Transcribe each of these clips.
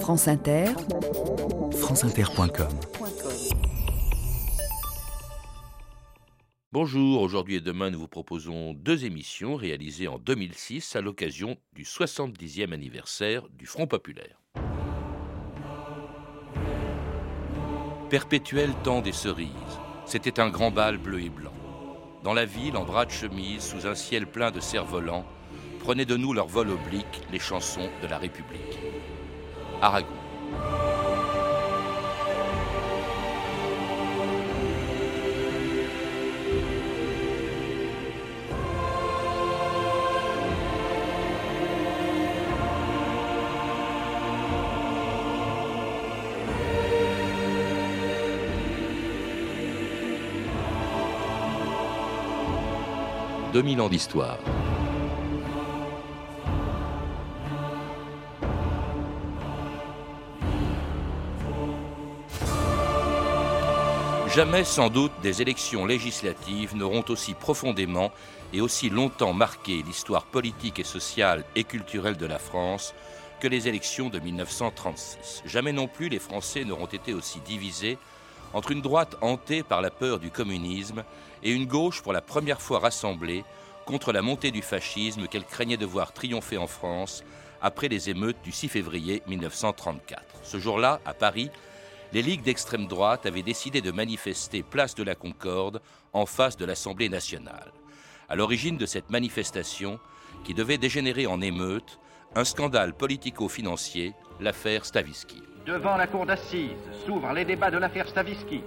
France Inter, franceinter.com Bonjour, aujourd'hui et demain nous vous proposons deux émissions réalisées en 2006 à l'occasion du 70e anniversaire du Front populaire. Perpétuel temps des cerises, c'était un grand bal bleu et blanc. Dans la ville, en bras de chemise, sous un ciel plein de cerfs-volants, prenaient de nous leur vol oblique les chansons de la République. Aragon. 2000 ans d'histoire. Jamais sans doute des élections législatives n'auront aussi profondément et aussi longtemps marqué l'histoire politique et sociale et culturelle de la France que les élections de 1936. Jamais non plus les Français n'auront été aussi divisés entre une droite hantée par la peur du communisme et une gauche pour la première fois rassemblée contre la montée du fascisme qu'elle craignait de voir triompher en France après les émeutes du 6 février 1934. Ce jour-là, à Paris, les ligues d'extrême droite avaient décidé de manifester place de la Concorde en face de l'Assemblée nationale. À l'origine de cette manifestation, qui devait dégénérer en émeute, un scandale politico-financier, l'affaire Stavisky. Devant la cour d'assises s'ouvrent les débats de l'affaire Stavisky.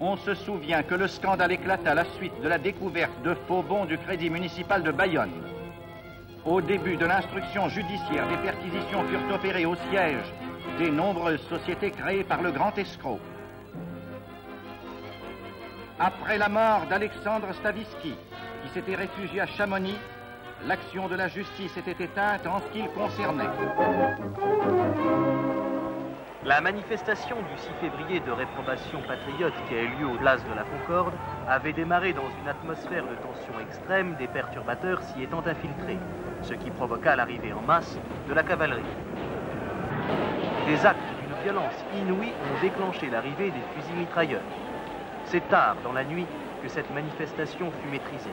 On se souvient que le scandale éclata à la suite de la découverte de faux bons du Crédit municipal de Bayonne. Au début de l'instruction judiciaire, des perquisitions furent opérées au siège des nombreuses sociétés créées par le grand escroc. Après la mort d'Alexandre Stavisky, qui s'était réfugié à Chamonix, l'action de la justice était éteinte en ce qui le concernait. La manifestation du 6 février de réprobation patriote qui a eu lieu au Place de la Concorde avait démarré dans une atmosphère de tension extrême, des perturbateurs s'y étant infiltrés, ce qui provoqua l'arrivée en masse de la cavalerie. Des actes d'une violence inouïe ont déclenché l'arrivée des fusils mitrailleurs. C'est tard dans la nuit que cette manifestation fut maîtrisée.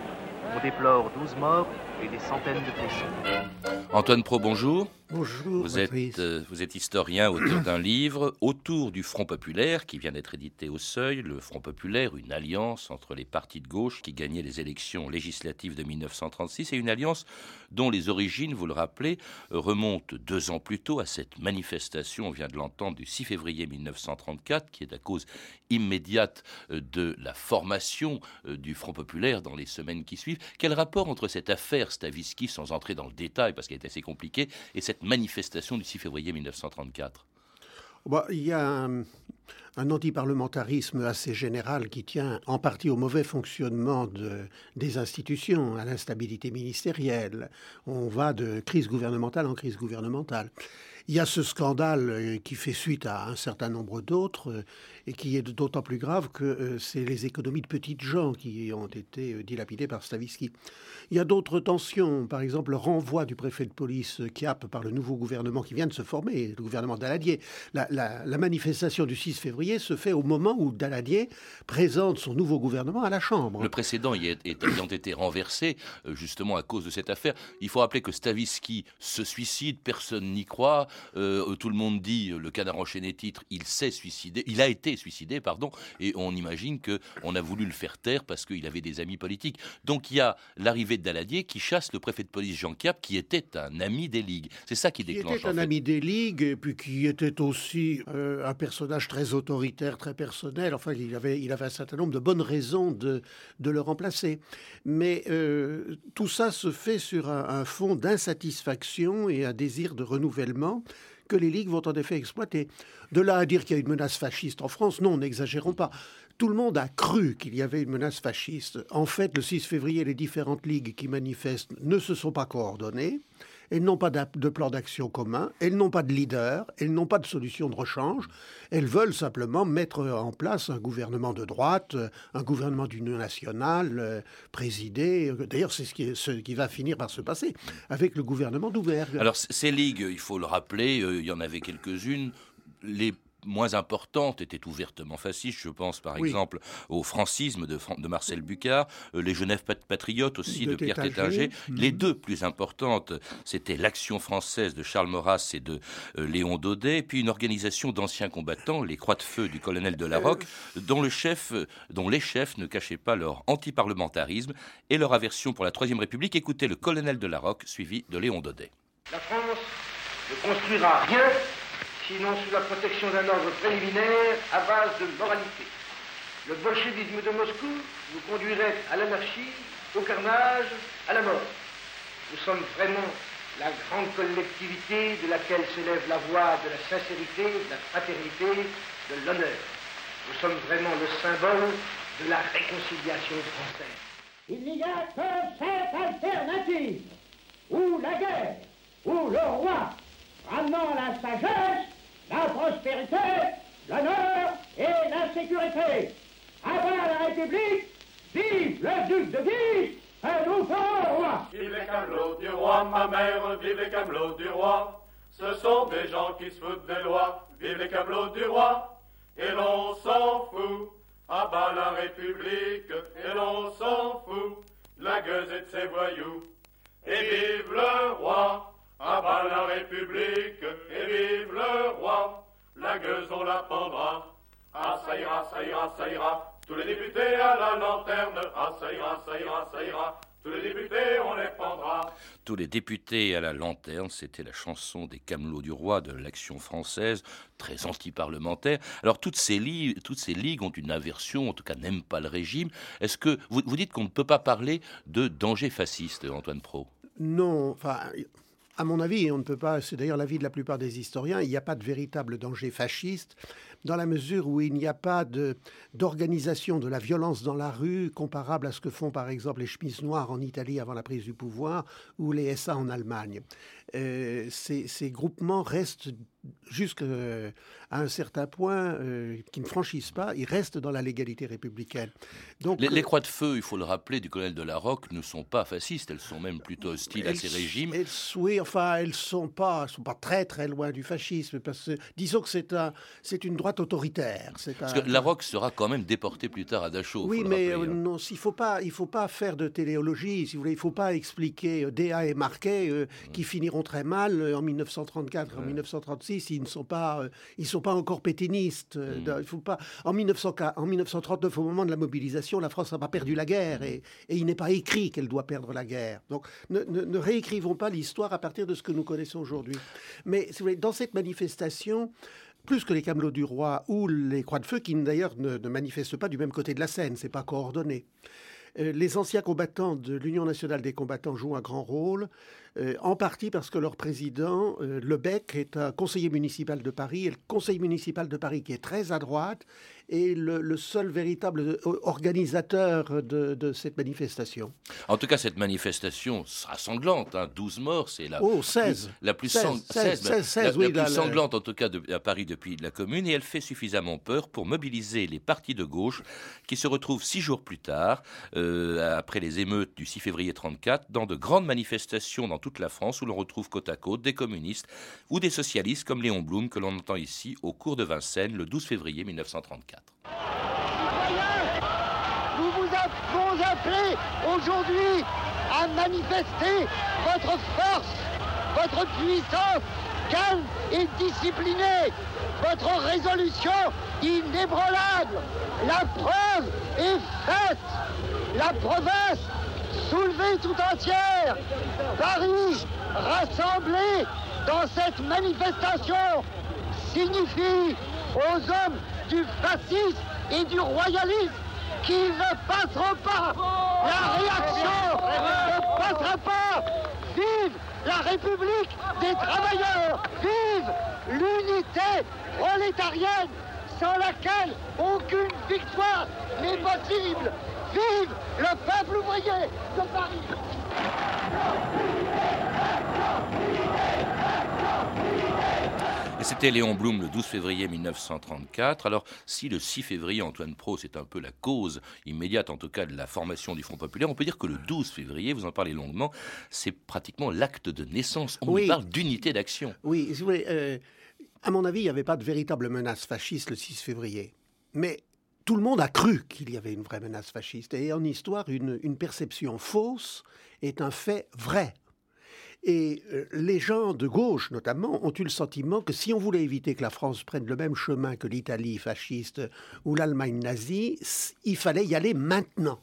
On déplore 12 morts et des centaines de. Antoine Pro, bonjour. Bonjour. Vous êtes, euh, vous êtes historien, auteur d'un livre autour du Front populaire qui vient d'être édité au Seuil. Le Front populaire, une alliance entre les partis de gauche qui gagnaient les élections législatives de 1936 et une alliance dont les origines, vous le rappelez, remontent deux ans plus tôt à cette manifestation, on vient de l'entendre, du 6 février 1934, qui est à cause immédiate euh, de la formation euh, du Front populaire dans les semaines qui suivent. Quel rapport entre cette affaire Stavisky, sans entrer dans le détail parce qu'elle est assez compliquée, et cette manifestation du 6 février 1934 bah, Il y a un, antiparlementarisme assez général qui tient en partie au mauvais fonctionnement de, des institutions, à l'instabilité ministérielle. On va de crise gouvernementale en crise gouvernementale. Il y a ce scandale euh, qui fait suite à un certain nombre d'autres et qui est d'autant plus grave que euh, c'est les économies de petites gens qui ont été dilapidées par Stavisky. Il y a d'autres tensions, par exemple le renvoi du préfet de police Kiap par le nouveau gouvernement qui vient de se former, le gouvernement Daladier. La, manifestation du 6 février se fait au moment où Daladier présente son nouveau gouvernement à la Chambre. Le précédent y est, ayant été renversé justement à cause de cette affaire. Il faut rappeler que Stavisky se suicide, personne n'y croit. Euh, tout le monde dit le canard enchaîné titre, il s'est suicidé, il a été suicidé, pardon, et on imagine que on a voulu le faire taire parce qu'il avait des amis politiques. Donc il y a l'arrivée de Daladier qui chasse le préfet de police Jean Cap, qui était un ami des ligues. C'est ça qui, déclenche. Qui était un ami des ligues et puis qui était aussi euh, un personnage très autoritaire, très personnel. Enfin, il avait, il avait un certain nombre de bonnes raisons de, de le remplacer. Mais euh, tout ça se fait sur un, un fond d'insatisfaction et un désir de renouvellement que les ligues vont en effet exploiter. De là à dire qu'il y a une menace fasciste en France, non, n'exagérons pas. Tout le monde a cru qu'il y avait une menace fasciste. En fait, le 6 février, les différentes ligues qui manifestent ne se sont pas coordonnées. Elles n'ont pas de plan d'action commun, elles n'ont pas de leader, elles n'ont pas de solution de rechange. Elles veulent simplement mettre en place un gouvernement de droite, un gouvernement d'union nationale, euh, présidé. D'ailleurs, c'est ce qui, va finir par se passer avec le gouvernement d'Ouvergue. Alors, ces ligues, il faut le rappeler, euh, il y en avait quelques-unes. Moins importantes étaient ouvertement fascistes. Je pense par exemple au francisme de, de Marcel Bucard, euh, les Genèves patriotes aussi de, Pierre Tétinger. Mhm. Les deux plus importantes, c'était l'Action française de Charles Maurras et de euh, Léon Daudet, et puis une organisation d'anciens combattants, les Croix de Feu du colonel de la Roque, dont, le chef, dont les chefs ne cachaient pas leur antiparlementarisme et leur aversion pour la Troisième République. Écoutez le colonel de la Roque, suivi de Léon Daudet. La France ne construira rien sinon sous la protection d'un ordre préliminaire à base de moralité. Le bolchevisme de Moscou nous conduirait à l'anarchie, au carnage, à la mort. Nous sommes vraiment la grande collectivité de laquelle s'élève la voix de la sincérité, de la fraternité, de l'honneur. Nous sommes vraiment le symbole de la réconciliation française. Il n'y a que cette alternative, ou la guerre, ou le roi, ramenant la sagesse la prospérité, l'honneur et la sécurité. Avant la République, vive le duc de Guise et nous ferons roi. Vive les camelots du roi, ma mère, vive les camelots du roi. Ce sont des gens qui se foutent des lois, vive les camelots du roi. Et l'on s'en fout, à bas la République, et l'on s'en fout, la gueuse et de ses voyous. Et vive le roi, à bas la République, la gueuse on la pendra. Ah ça ira, ça ira, ça ira, tous les députés à la lanterne. Ah ça ira, ça ira, ça ira, tous les députés, on les pendra. Tous les députés à la lanterne, c'était la chanson des Camelots du Roi de l'Action française, très anti-parlementaire. Alors toutes ces, ligues, toutes ces ligues ont une aversion, en tout cas n'aiment pas le régime. Est-ce que vous, vous dites qu'on ne peut pas parler de danger fasciste, Antoine Pro Non, enfin à mon avis, on ne peut pas, c'est d'ailleurs l'avis de la plupart des historiens, il n'y a pas de véritable danger fasciste dans la mesure où il n'y a pas d'organisation de, la violence dans la rue comparable à ce que font par exemple les chemises noires en Italie avant la prise du pouvoir ou les SA en Allemagne. Euh, ces, ces, groupements restent jusqu'à un certain point euh, qui ne franchissent pas, ils restent dans la légalité républicaine. Donc, les, croix de feu, il faut le rappeler, du colonel de la Roque ne sont pas fascistes, elles sont même plutôt hostiles à ces régimes. Elles, oui, enfin, elles sont pas, sont pas très très loin du fascisme, parce que disons que c'est un, c'est une droite autoritaire. Parce que la Roque sera quand même déporté plus tard à Dachau. Oui, mais euh, hein. non, il faut pas, il faut pas faire de téléologie, si vous voulez, il faut pas expliquer euh, Déa et Marquet qui finiront très mal en 1934, en 1936, ils ne sont pas, ils sont pas encore pétinistes. Mm. Il faut pas. En, 1900, en 1939, au moment de la mobilisation, la France n'a pas perdu la guerre et, il n'est pas écrit qu'elle doit perdre la guerre. Donc, ne, réécrivons pas l'histoire à partir de ce que nous connaissons aujourd'hui. Mais si vous voulez, dans cette manifestation, plus que les Camelots du Roi ou les Croix de Feu, qui d'ailleurs ne, ne, manifestent pas du même côté de la Seine, c'est pas coordonné. Euh, les anciens combattants de l'Union nationale des combattants jouent un grand rôle. Euh, en partie parce que leur président, euh, Lebec, est un conseiller municipal de Paris, et le conseil municipal de Paris qui est très à droite, est le, seul véritable organisateur de, cette manifestation. En tout cas, cette manifestation sera sanglante. 12 hein. morts, c'est la, oh, 16. la plus, 16, oui, plus sanglante, en tout cas, à Paris depuis la Commune. Et elle fait suffisamment peur pour mobiliser les partis de gauche qui se retrouvent six jours plus tard, après les émeutes du 6 février 34, dans de grandes manifestations dans toute la France où l'on retrouve côte à côte des communistes ou des socialistes comme Léon Blum que l'on entend ici au cours de Vincennes le 12 février 1934. Nous vous avons appelé aujourd'hui à manifester votre force, votre puissance calme et disciplinée, votre résolution inébranlable. La preuve est faite. La province soulevée tout entière, Paris rassemblé dans cette manifestation signifie aux hommes du fascisme et du royalisme qu'ils ne passeront pas. La réaction ne passera pas. Vive la République des travailleurs. Vive l'unité prolétarienne sans laquelle aucune victoire n'est possible. Vive le peuple ouvrier de Paris Et c'était Léon Blum le 12 février 1934. Alors, si le 6 février, Antoine Pro, c'est un peu la cause immédiate, en tout cas, de la formation du Front Populaire, on peut dire que le 12 février, vous en parlez longuement, c'est pratiquement l'acte de naissance. On parle d'unité d'action. Oui, si vous voulez, euh, à mon avis, il n'y avait pas de véritable menace fasciste le 6 février. Mais tout le monde a cru qu'il y avait une vraie menace fasciste. Et en histoire, une perception fausse est un fait vrai. Et euh, les gens de gauche, notamment, ont eu le sentiment que si on voulait éviter que la France prenne le même chemin que l'Italie fasciste ou l'Allemagne nazie, il fallait y aller maintenant.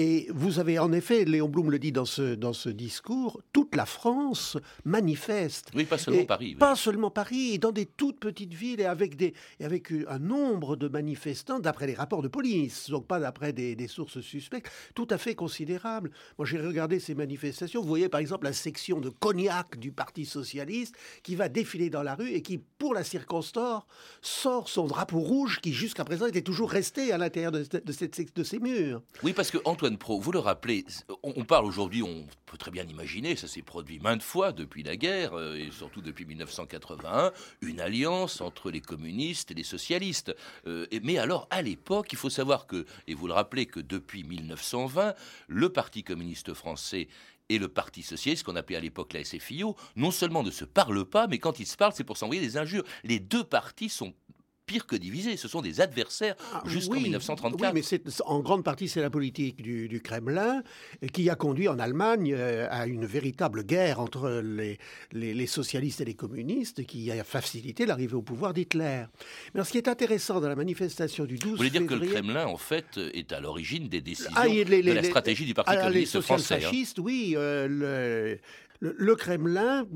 Et vous avez en effet, Léon Blum le dit dans ce, dans ce discours, toute la France manifeste. Oui, pas seulement Paris. Pas seulement Paris, dans des toutes petites villes et avec, des, et avec un nombre de manifestants, d'après les rapports de police, donc pas d'après des, des, sources suspectes, tout à fait considérable. Moi, j'ai regardé ces manifestations. Vous voyez par exemple la section de Cognac du Parti Socialiste qui va défiler dans la rue et qui, pour la circonstance, sort son drapeau rouge qui, jusqu'à présent, était toujours resté à l'intérieur de, de ces murs. Oui, parce que Antoine Pro, vous le rappelez, on, parle aujourd'hui, on peut très bien imaginer, ça s'est produit maintes fois depuis la guerre, euh, et surtout depuis 1981, une alliance entre les communistes et les socialistes. Euh, mais alors, à l'époque, il faut savoir que, et vous le rappelez, que depuis 1920, le Parti communiste français et le Parti socialiste, qu'on appelait à l'époque la SFIO, non seulement ne se parlent pas, mais quand ils se parlent, c'est pour s'envoyer des injures. Les deux partis sont pire que divisés. Ce sont des adversaires ah, jusqu'en 1934. Oui, mais en grande partie, c'est la politique du, Kremlin qui a conduit en Allemagne euh, à une véritable guerre entre les, les, socialistes et les communistes qui a facilité l'arrivée au pouvoir d'Hitler. Mais ce qui est intéressant dans la manifestation du 12 février... Vous voulez dire que le Kremlin, en fait, est à l'origine des décisions ah, de la stratégie du Parti ah, communiste français Les hein. fascistes, oui. Euh, le, le Kremlin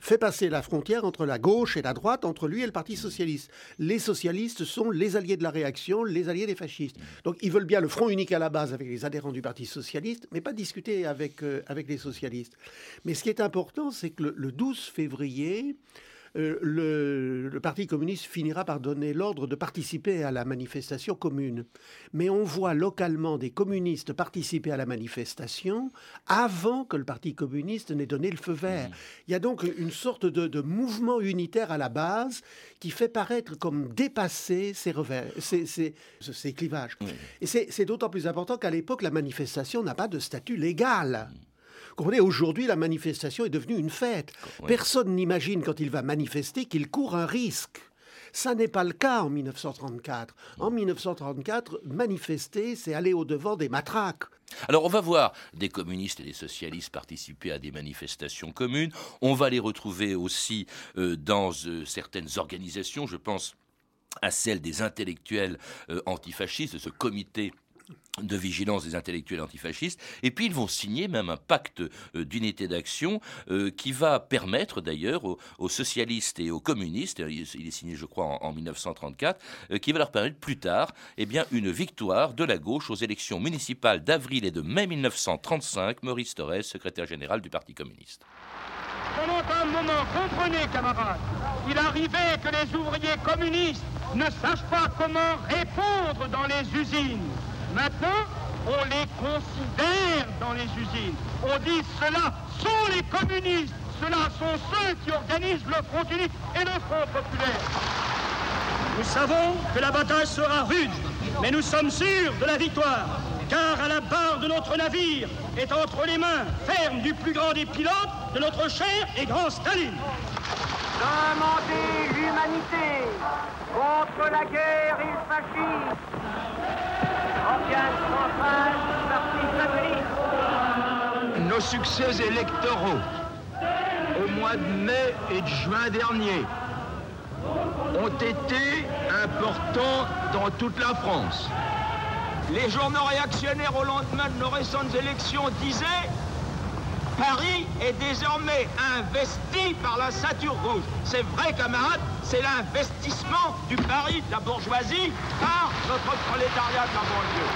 fait passer la frontière entre la gauche et la droite, entre lui et le Parti socialiste. Les socialistes sont les alliés de la réaction, les alliés des fascistes. Donc ils veulent bien le front unique à la base avec les adhérents du Parti socialiste, mais pas discuter avec, euh, avec les socialistes. Mais ce qui est important, c'est que le 12 février, euh, le, Parti communiste finira par donner l'ordre de participer à la manifestation commune. Mais on voit localement des communistes participer à la manifestation avant que le Parti communiste n'ait donné le feu vert. Mmh. Il y a donc une sorte de, mouvement unitaire à la base qui fait paraître comme dépasser ces, revers, ces, clivages. Mmh. Et c'est d'autant plus important qu'à l'époque, la manifestation n'a pas de statut légal. Mmh. Comprenez, aujourd'hui, la manifestation est devenue une fête. Personne n'imagine quand il va manifester qu'il court un risque. Ça n'est pas le cas en 1934. En 1934, manifester, c'est aller au-devant des matraques. Alors on va voir des communistes et des socialistes participer à des manifestations communes. On va les retrouver aussi euh, dans euh, certaines organisations. Je pense à celle des intellectuels euh, antifascistes, de ce comité de vigilance des intellectuels antifascistes. Et puis ils vont signer même un pacte euh, d'unité d'action euh, qui va permettre d'ailleurs aux, socialistes et aux communistes, il est signé je crois en, 1934, euh, qui va leur permettre plus tard eh bien, une victoire de la gauche aux élections municipales d'avril et de mai 1935. Maurice Thorez, secrétaire général du Parti communiste. Pendant un moment, comprenez camarades, il arrivait que les ouvriers communistes ne sachent pas comment répondre dans les usines. Maintenant, on les considère dans les usines. On dit cela sont les communistes, cela sont ceux qui organisent le Front unique et le Front populaire. Nous savons que la bataille sera rude, mais nous sommes sûrs de la victoire, car à la barre de notre navire est entre les mains fermes du plus grand des pilotes, de notre cher et grand Staline. Demandez l'humanité contre la guerre et le fascisme. Nos succès électoraux au mois de mai et de juin dernier ont été importants dans toute la France. Les journaux réactionnaires au lendemain de nos récentes élections disaient Paris est désormais investi par la ceinture rouge. C'est vrai, camarades, c'est l'investissement du Paris de la bourgeoisie par notre prolétariat de la banlieue.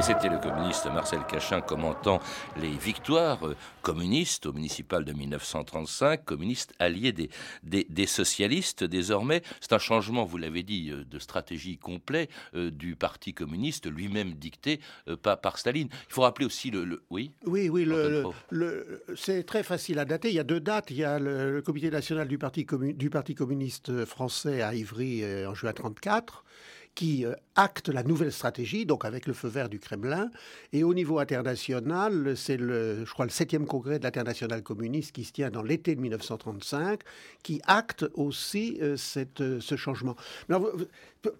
Et c'était le communiste Marcel Cachin commentant les victoires euh, communistes au municipal de 1935, communistes alliés des, des, socialistes désormais. C'est un changement, vous l'avez dit, euh, de stratégie complet euh, du Parti communiste, lui-même dicté pas par Staline. Il faut rappeler aussi le... Oui? Oui, oui, le, c'est très facile à dater. Il y a deux dates. Il y a le, comité national du Parti, du Parti communiste français à Ivry en juin 1934 qui euh, acte la nouvelle stratégie, donc avec le feu vert du Kremlin. Et au niveau international, c'est le, je crois, le septième congrès de l'international communiste qui se tient dans l'été de 1935, qui acte aussi euh, cette, euh, ce changement.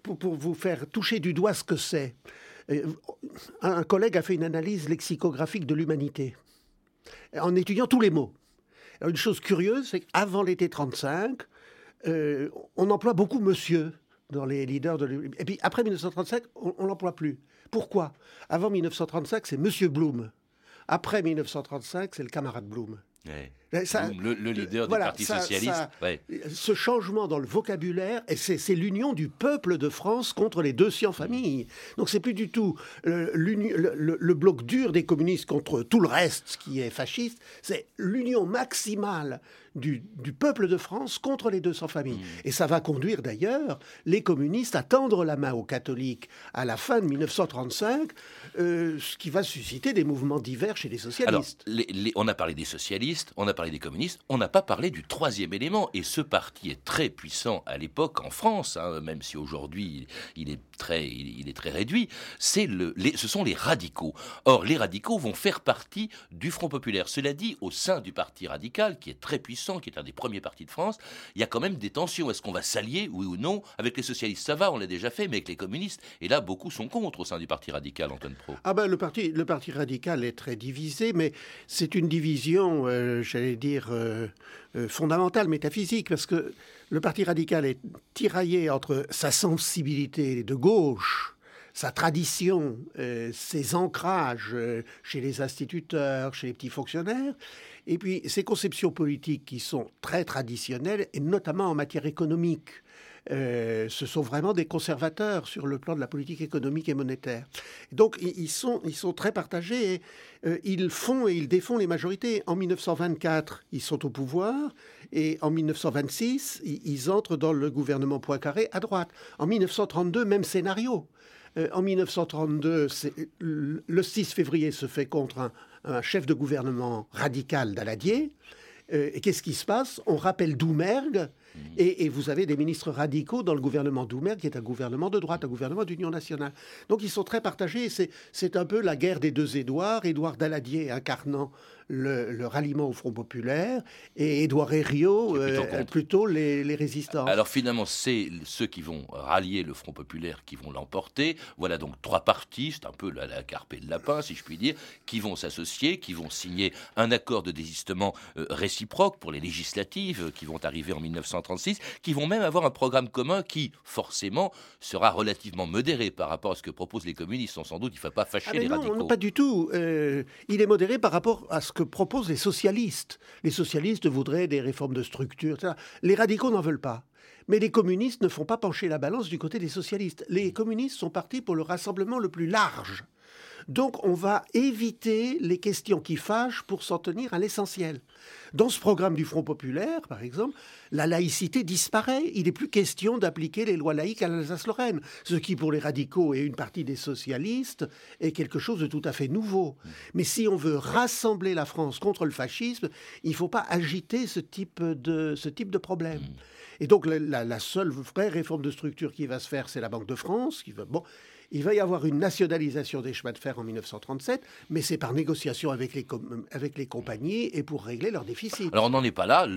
pour, vous faire toucher du doigt ce que c'est, un collègue a fait une analyse lexicographique de l'humanité en étudiant tous les mots. une chose curieuse, c'est qu'avant l'été 35, on emploie beaucoup monsieur dans les leaders de Et puis après 1935, on, ne l'emploie plus. Pourquoi? Avant 1935, c'est Monsieur Blum. Après 1935, c'est le camarade Blum. Le, leader du Parti socialiste. Ce changement dans le vocabulaire, c'est l'union du peuple de France contre les deux cent familles. Donc c'est plus du tout le, le, bloc dur des communistes contre tout le reste qui est fasciste. C'est l'union maximale du, peuple de France contre les 200 familles. Mmh. Et ça va conduire d'ailleurs les communistes à tendre la main aux catholiques à la fin de 1935, euh, ce qui va susciter des mouvements divers chez les socialistes. Alors, on a parlé des socialistes, on a parlé des communistes, on n'a pas parlé du troisième élément. Et ce parti est très puissant à l'époque en France, hein, même si aujourd'hui il est très, il est très réduit. C'est le, ce sont les radicaux. Or, les radicaux vont faire partie du Front populaire. Cela dit, au sein du parti radical, qui est très puissant, qui est un des premiers partis de France, il y a quand même des tensions. Est-ce qu'on va s'allier, oui ou non? Avec les socialistes, ça va, on l'a déjà fait, mais avec les communistes, et là, beaucoup sont contre au sein du Parti radical, Antoine Pro. Ah ben, le parti, le parti radical est très divisé, mais c'est une division, euh, j'allais dire, euh, euh, fondamentale, métaphysique, parce que le Parti radical est tiraillé entre sa sensibilité de gauche, sa tradition, ses ancrages chez les instituteurs, chez les petits fonctionnaires, et puis ces conceptions politiques qui sont très traditionnelles, et notamment en matière économique. Euh, ce sont vraiment des conservateurs sur le plan de la politique économique et monétaire. Donc ils sont, très partagés et euh, ils font et ils défont les majorités. En 1924, ils sont au pouvoir et en 1926, ils, entrent dans le gouvernement Poincaré à droite. En 1932, même scénario. Euh, en 1932, le 6 février se fait contre un chef de gouvernement radical d'Aladier. Euh, et qu'est-ce qui se passe? On rappelle Doumergue, mmh. et, vous avez des ministres radicaux dans le gouvernement Doumergue, qui est un gouvernement de droite, un gouvernement d'union nationale. Donc ils sont très partagés. C'est un peu la guerre des deux Édouards. Édouard Daladier incarnant le, ralliement au Front populaire et Édouard Herriot euh, plutôt, les, résistants. Alors finalement, c'est ceux qui vont rallier le Front populaire qui vont l'emporter. Voilà donc trois partis, c'est un peu la, la carpe de lapin, si je puis dire, qui vont s'associer, qui vont signer un accord de désistement euh, réciproque pour les législatives euh, qui vont arriver en 1936, qui vont même avoir un programme commun qui, forcément, sera relativement modéré par rapport à ce que proposent les communistes. Sans doute, il ne faut pas fâcher ah, les radicaux. Non, pas du tout. il est modéré par rapport à ce que proposent les socialistes. Les socialistes voudraient des réformes de structure. Les radicaux n'en veulent pas. Mais les communistes ne font pas pencher la balance du côté des socialistes. Les communistes sont partis pour le rassemblement le plus large. Donc on va éviter les questions qui fâchent pour s'en tenir à l'essentiel. Dans ce programme du Front populaire, par exemple, la laïcité disparaît. Il n'est plus question d'appliquer les lois laïques à l'Alsace-Lorraine, ce qui pour les radicaux et une partie des socialistes est quelque chose de tout à fait nouveau. Mais si on veut rassembler la France contre le fascisme, il ne faut pas agiter ce type de, ce type de problème. Et donc la, la, seule vraie réforme de structure qui va se faire, c'est la Banque de France, qui va, bon, il va y avoir une nationalisation des chemins de fer en 1937, mais c'est par négociation avec les, avec les compagnies et pour régler leurs déficits. Alors on n'en est pas là.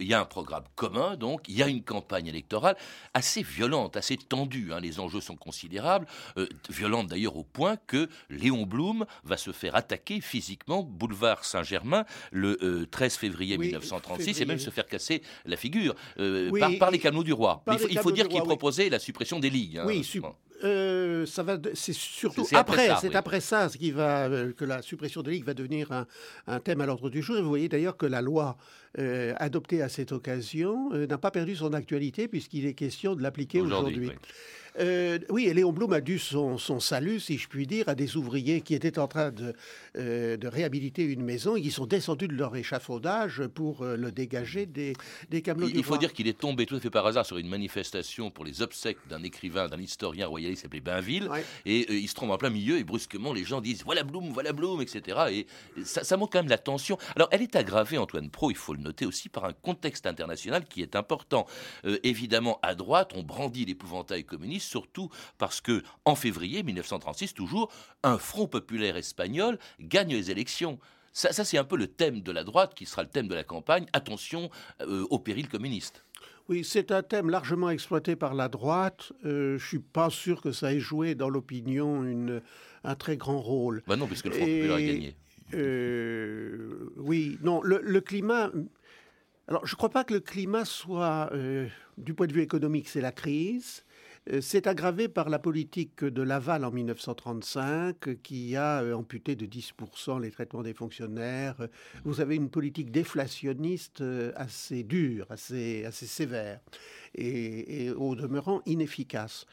Il y a un programme commun, donc il y a une campagne électorale assez violente, assez tendue. Hein. Les enjeux sont considérables, euh, violente d'ailleurs au point que Léon Blum va se faire attaquer physiquement boulevard Saint-Germain le 13 euh, février 1936 et même se faire casser la figure euh, par, les canaux du roi. Il faut, dire qu'il proposait la suppression des ligues. Hein. Oui, euh, ça va, c'est surtout après, c'est après ça ce qui va euh, que la suppression de ligue va devenir un, thème à l'ordre du jour. Et vous voyez d'ailleurs que la loi euh, adoptée à cette occasion n'a pas perdu son actualité puisqu'il est question de l'appliquer aujourd'hui. Euh, oui, et Léon Blum a dû son, son, salut, si je puis dire, à des ouvriers qui étaient en train de, euh, de réhabiliter une maison et qui sont descendus de leur échafaudage pour euh, le dégager des, des camelots Il, du il faut dire qu'il est tombé tout à fait par hasard sur une manifestation pour les obsèques d'un écrivain, d'un historien royaliste s'appelait Bainville. Ouais. Et il se trompe en plein milieu et brusquement les gens disent voilà Blum, voilà Blum, etc. Et ça, ça montre quand même la tension. Alors elle est aggravée, Antoine Pro, il faut le noter aussi, par un contexte international qui est important. Évidemment, à droite, on brandit l'épouvantail communiste, surtout parce que en février 1936, toujours, un front populaire espagnol gagne les élections. Ça, ça, c'est un peu le thème de la droite qui sera le thème de la campagne. Attention euh, au péril communiste. Oui, c'est un thème largement exploité par la droite. Euh, je suis pas sûr que ça ait joué dans l'opinion un très grand rôle. Bah non, puisque le Front Et- populaire a gagné. Euh, oui, non, le, le climat. Alors, je ne crois pas que le climat soit, du point de vue économique, c'est la crise. Euh, C'est aggravé par la politique de Laval en 1935, euh, qui a euh, amputé de 10% les traitements des fonctionnaires. Vous avez une politique déflationniste euh, assez dure, assez, sévère, et, au demeurant inefficace.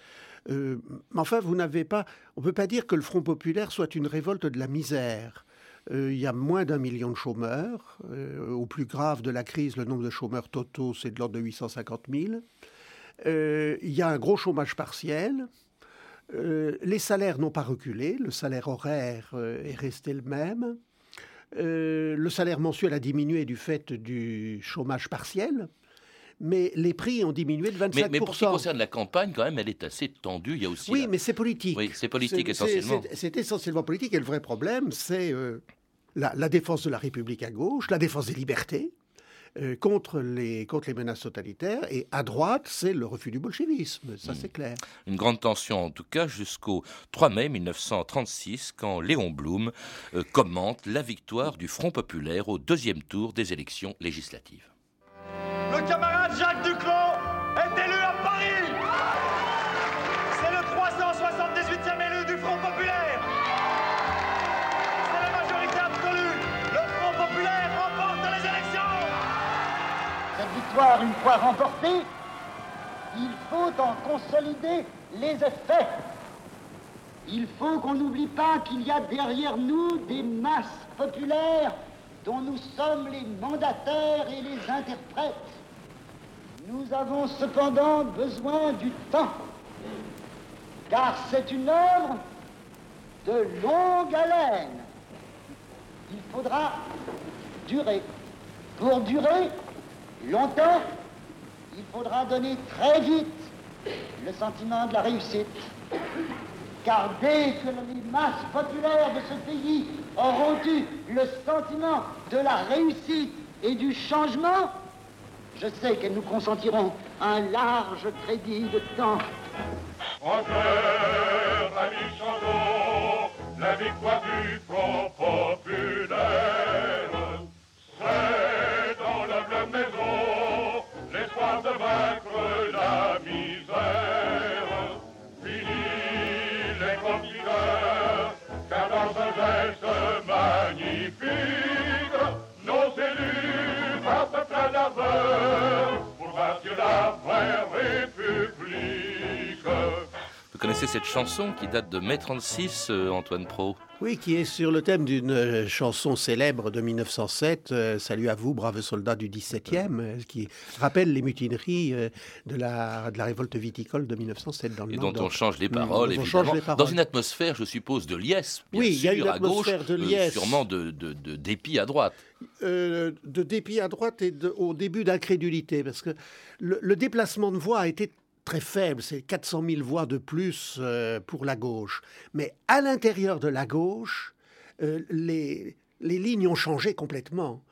Enfin, vous n'avez pas. On ne peut pas dire que le Front populaire soit une révolte de la misère. Il y a moins d'un million de chômeurs. Au plus grave de la crise, le nombre de chômeurs totaux, c'est de l'ordre de 850 000. Euh, il y a un gros chômage partiel. Euh, les salaires n'ont pas reculé. Le salaire horaire euh, est resté le même. Le salaire mensuel a diminué du fait du chômage partiel. Mais les prix ont diminué de 25%. Mais, mais pour ce qui concerne la campagne, quand même, elle est assez tendue. Il y a aussi. Oui, la- mais c'est politique. Oui, c'est politique essentiellement. C'est c'est essentiellement politique. Et le vrai problème, c'est euh, la, la défense de la République à gauche, la défense des libertés euh, contre, les, contre les menaces totalitaires. Et à droite, c'est le refus du bolchevisme. Ça, Hmm. c'est clair. Une grande tension, en tout cas, jusqu'au 3 mai 1936, quand Léon Blum euh, commente la victoire du Front populaire au deuxième tour des élections législatives. Le camarade Jacques une fois remportée, il faut en consolider les effets. Il faut qu'on n'oublie pas qu'il y a derrière nous des masses populaires dont nous sommes les mandataires et les interprètes. Nous avons cependant besoin du temps, car c'est une œuvre de longue haleine. Il faudra durer. Pour durer longtemps, il faudra donner très vite le sentiment de la réussite. Car dès que les masses populaires de ce pays auront eu le sentiment de la réussite et du changement, je sais qu'elles nous consentiront un large crédit de temps. Connaissez cette chanson qui date de mai 36, euh, Antoine Pro Oui, qui est sur le thème d'une euh, chanson célèbre de 1907, euh, Salut à vous, braves soldats du 17e, euh, qui rappelle les mutineries de, la, de la révolte viticole de 1907 dans le et dont on change les Mm, paroles, on évidemment, change les paroles. dans une atmosphère, je suppose, de liesse, bien Oui, il y a sûr, une à gauche, de liesse. sûrement de, de- de dépit à droite. Euh, de dépit à droite et de- au début d'incrédulité, parce que le, le déplacement de voix a été très faible, c'est 400 000 voix de plus euh, pour la gauche. Mais à l'intérieur de la gauche, euh, les, les lignes ont changé complètement.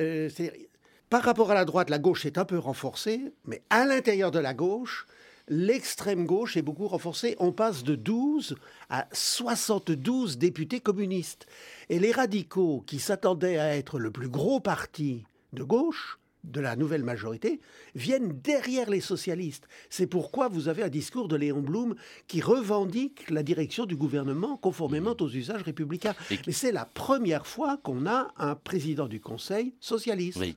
Euh, par rapport à la droite, la gauche est un peu renforcée, mais à l'intérieur de la gauche, l'extrême gauche est beaucoup renforcée. On passe de 12 à 72 députés communistes. Et les radicaux, qui s'attendaient à être le plus gros parti de gauche, de la nouvelle majorité, viennent derrière les socialistes. C'est pourquoi vous avez un discours de Léon Blum qui revendique la direction du gouvernement conformément aux usages républicains. Et- Mais c'est la première fois qu'on a un président du Conseil socialiste. Oui.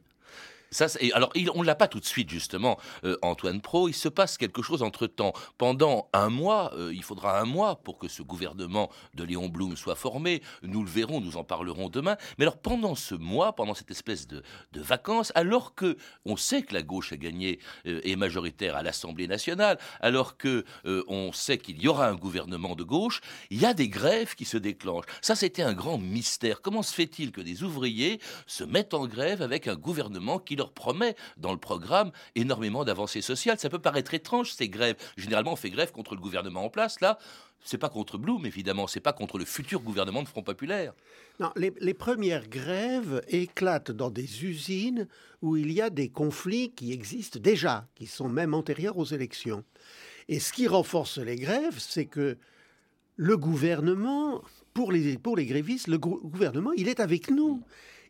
Ça, alors, on ne l'a pas tout de suite, justement, euh, Antoine Pro. Il se passe quelque chose entre-temps. Pendant un mois, euh, il faudra un mois pour que ce gouvernement de Léon Blum soit formé. Nous le verrons, nous en parlerons demain. Mais alors, pendant ce mois, pendant cette espèce de, vacances, alors que on sait que la gauche a gagné euh, et majoritaire à l'Assemblée nationale, alors que on sait qu'il y aura un gouvernement de gauche, il y a des grèves qui se déclenchent. Ça, c'était un grand mystère. Comment se fait-il que des ouvriers se mettent en grève avec un gouvernement qui leur promet dans le programme énormément d'avancées sociales. Ça peut paraître étrange ces grèves. Généralement, on fait grève contre le gouvernement en place. Là, c'est pas contre Blum, évidemment, c'est pas contre le futur gouvernement de Front Populaire. Non, les, les, premières grèves éclatent dans des usines où il y a des conflits qui existent déjà, qui sont même antérieurs aux élections. Et ce qui renforce les grèves, c'est que le gouvernement, pour les, pour les grévistes, le gouvernement, il est avec nous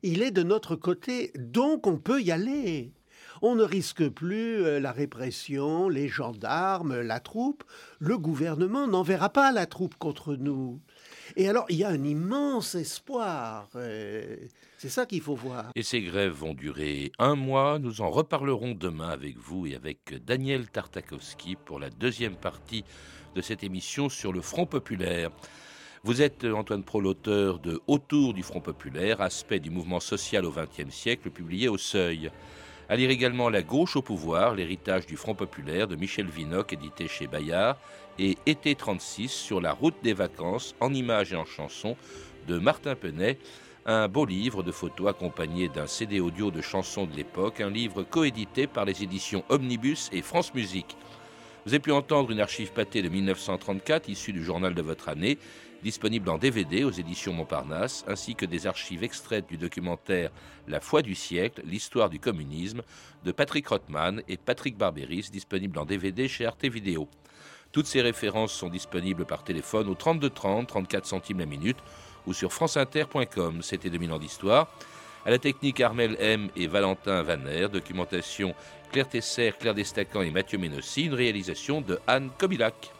il est de notre côté, donc on peut y aller. On ne risque plus euh, la répression, les gendarmes, la troupe. Le gouvernement n'enverra pas la troupe contre nous. Et alors, il y a un immense espoir. Euh, c'est ça qu'il faut voir. Et ces grèves vont durer un mois. Nous en reparlerons demain avec vous et avec Daniel Tartakovsky pour la deuxième partie de cette émission sur le Front populaire. Vous êtes, Antoine Pro, l'auteur de Autour du Front populaire, aspect du mouvement social au XXe siècle, publié au Seuil. À lire également La gauche au pouvoir, l'héritage du Front populaire de Michel Vinocq, édité chez Bayard, et Été 36 sur la route des vacances, en images et en chansons, de Martin Penet, un beau livre de photos accompagné d'un CD audio de chansons de l'époque, un livre coédité par les éditions Omnibus et France Musique. Vous avez pu entendre une archive pâtée de 1934 issue du journal de votre année disponible en DVD aux éditions Montparnasse, ainsi que des archives extraites du documentaire La foi du siècle, l'histoire du communisme de Patrick Rothman et Patrick Barberis, disponible en DVD chez Arte Vidéo. Toutes ces références sont disponibles par téléphone au 32 30, 34 centimes la minute ou sur franceinter.com. C'était 2000 ans d'histoire. À la technique Armel M et Valentin Vaner, documentation Claire Tesser, Claire Destacan et Mathieu Ménossi, une réalisation de Anne Kobilac.